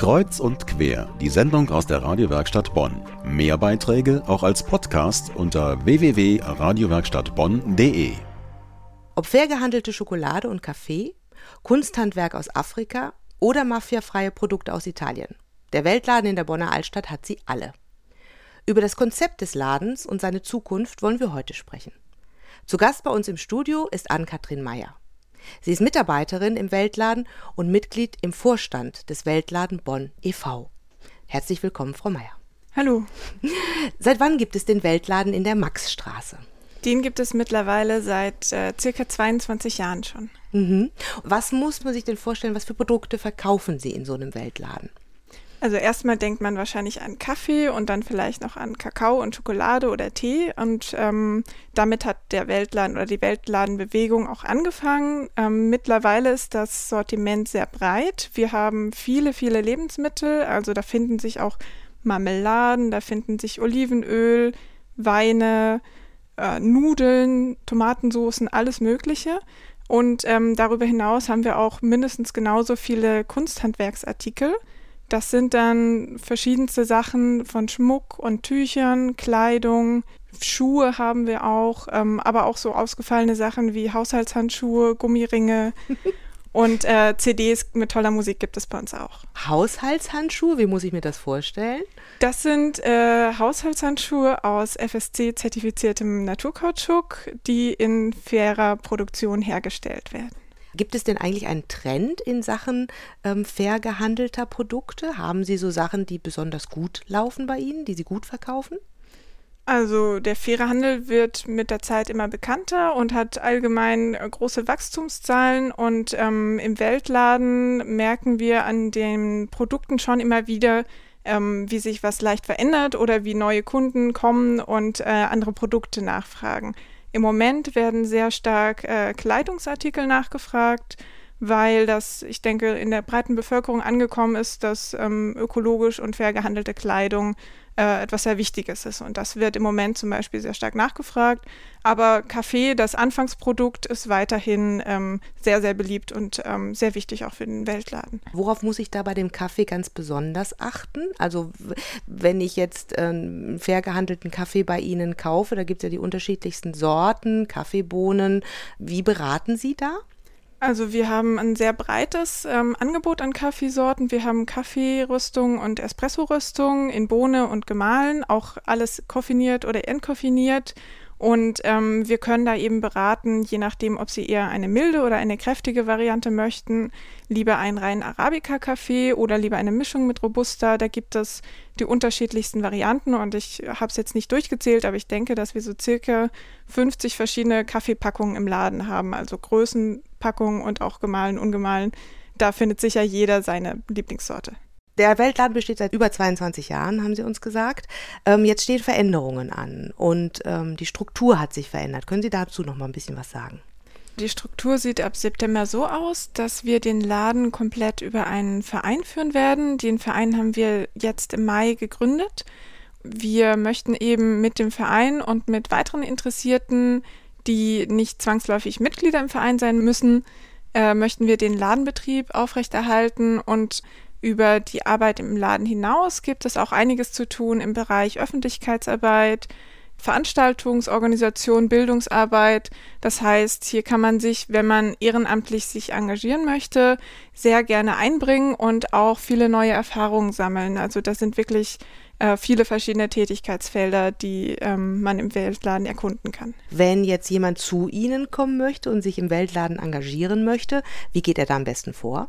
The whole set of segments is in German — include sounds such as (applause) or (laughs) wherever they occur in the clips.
Kreuz und quer, die Sendung aus der Radiowerkstatt Bonn. Mehr Beiträge auch als Podcast unter www.radiowerkstattbonn.de. Ob fair gehandelte Schokolade und Kaffee, Kunsthandwerk aus Afrika oder mafiafreie Produkte aus Italien. Der Weltladen in der Bonner Altstadt hat sie alle. Über das Konzept des Ladens und seine Zukunft wollen wir heute sprechen. Zu Gast bei uns im Studio ist Ann-Kathrin Meyer. Sie ist Mitarbeiterin im Weltladen und Mitglied im Vorstand des Weltladen Bonn e.V. Herzlich willkommen, Frau Meyer. Hallo. Seit wann gibt es den Weltladen in der Maxstraße? Den gibt es mittlerweile seit äh, circa 22 Jahren schon. Mhm. Was muss man sich denn vorstellen, was für Produkte verkaufen Sie in so einem Weltladen? Also erstmal denkt man wahrscheinlich an Kaffee und dann vielleicht noch an Kakao und Schokolade oder Tee. Und ähm, damit hat der Weltladen oder die Weltladenbewegung auch angefangen. Ähm, mittlerweile ist das Sortiment sehr breit. Wir haben viele, viele Lebensmittel. Also da finden sich auch Marmeladen, da finden sich Olivenöl, Weine, äh, Nudeln, Tomatensoßen, alles Mögliche. Und ähm, darüber hinaus haben wir auch mindestens genauso viele Kunsthandwerksartikel. Das sind dann verschiedenste Sachen von Schmuck und Tüchern, Kleidung, Schuhe haben wir auch, ähm, aber auch so ausgefallene Sachen wie Haushaltshandschuhe, Gummiringe (laughs) und äh, CDs mit toller Musik gibt es bei uns auch. Haushaltshandschuhe, wie muss ich mir das vorstellen? Das sind äh, Haushaltshandschuhe aus FSC-zertifiziertem Naturkautschuk, die in fairer Produktion hergestellt werden. Gibt es denn eigentlich einen Trend in Sachen ähm, fair gehandelter Produkte? Haben Sie so Sachen, die besonders gut laufen bei Ihnen, die Sie gut verkaufen? Also der faire Handel wird mit der Zeit immer bekannter und hat allgemein äh, große Wachstumszahlen und ähm, im Weltladen merken wir an den Produkten schon immer wieder, ähm, wie sich was leicht verändert oder wie neue Kunden kommen und äh, andere Produkte nachfragen. Im Moment werden sehr stark äh, Kleidungsartikel nachgefragt, weil das, ich denke, in der breiten Bevölkerung angekommen ist, dass ähm, ökologisch und fair gehandelte Kleidung äh, etwas sehr Wichtiges ist. Und das wird im Moment zum Beispiel sehr stark nachgefragt. Aber Kaffee, das Anfangsprodukt, ist weiterhin ähm, sehr, sehr beliebt und ähm, sehr wichtig auch für den Weltladen. Worauf muss ich da bei dem Kaffee ganz besonders achten? Also wenn ich jetzt ähm, fair gehandelten Kaffee bei Ihnen kaufe, da gibt es ja die unterschiedlichsten Sorten, Kaffeebohnen. Wie beraten Sie da? Also wir haben ein sehr breites ähm, Angebot an Kaffeesorten. Wir haben Kaffeerüstung und Espresso-Rüstung in Bohne und gemahlen, auch alles koffiniert oder entkoffiniert. Und ähm, wir können da eben beraten, je nachdem, ob Sie eher eine milde oder eine kräftige Variante möchten, lieber einen reinen Arabica-Kaffee oder lieber eine Mischung mit Robusta. Da gibt es die unterschiedlichsten Varianten und ich habe es jetzt nicht durchgezählt, aber ich denke, dass wir so circa 50 verschiedene Kaffeepackungen im Laden haben, also Größenpackungen und auch gemahlen, ungemahlen. Da findet sicher jeder seine Lieblingssorte. Der Weltladen besteht seit über 22 Jahren, haben Sie uns gesagt. Ähm, jetzt stehen Veränderungen an und ähm, die Struktur hat sich verändert. Können Sie dazu noch mal ein bisschen was sagen? Die Struktur sieht ab September so aus, dass wir den Laden komplett über einen Verein führen werden. Den Verein haben wir jetzt im Mai gegründet. Wir möchten eben mit dem Verein und mit weiteren Interessierten, die nicht zwangsläufig Mitglieder im Verein sein müssen, äh, möchten wir den Ladenbetrieb aufrechterhalten und über die Arbeit im Laden hinaus gibt es auch einiges zu tun im Bereich Öffentlichkeitsarbeit, Veranstaltungsorganisation, Bildungsarbeit. Das heißt, hier kann man sich, wenn man ehrenamtlich sich engagieren möchte, sehr gerne einbringen und auch viele neue Erfahrungen sammeln. Also das sind wirklich äh, viele verschiedene Tätigkeitsfelder, die ähm, man im Weltladen erkunden kann. Wenn jetzt jemand zu Ihnen kommen möchte und sich im Weltladen engagieren möchte, wie geht er da am besten vor?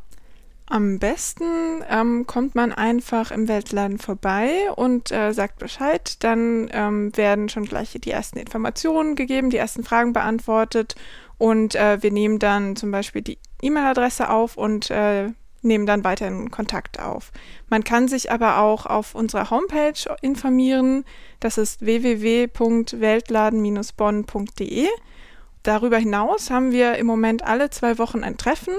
Am besten ähm, kommt man einfach im Weltladen vorbei und äh, sagt Bescheid. Dann ähm, werden schon gleich die ersten Informationen gegeben, die ersten Fragen beantwortet und äh, wir nehmen dann zum Beispiel die E-Mail-Adresse auf und äh, nehmen dann weiterhin Kontakt auf. Man kann sich aber auch auf unserer Homepage informieren. Das ist www.weltladen-bonn.de. Darüber hinaus haben wir im Moment alle zwei Wochen ein Treffen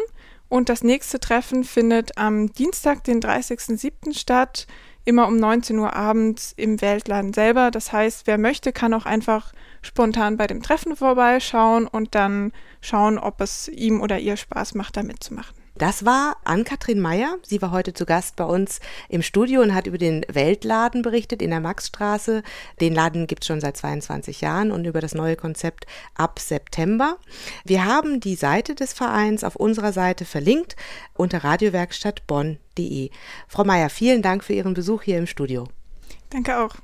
und das nächste Treffen findet am Dienstag, den 30.07. statt, immer um 19 Uhr abends im Weltladen selber. Das heißt, wer möchte, kann auch einfach spontan bei dem Treffen vorbeischauen und dann schauen, ob es ihm oder ihr Spaß macht, da mitzumachen. Das war Ann-Kathrin Meyer. Sie war heute zu Gast bei uns im Studio und hat über den Weltladen berichtet in der Maxstraße. Den Laden gibt es schon seit 22 Jahren und über das neue Konzept ab September. Wir haben die Seite des Vereins auf unserer Seite verlinkt unter radiowerkstattbonn.de. Frau Meyer, vielen Dank für Ihren Besuch hier im Studio. Danke auch.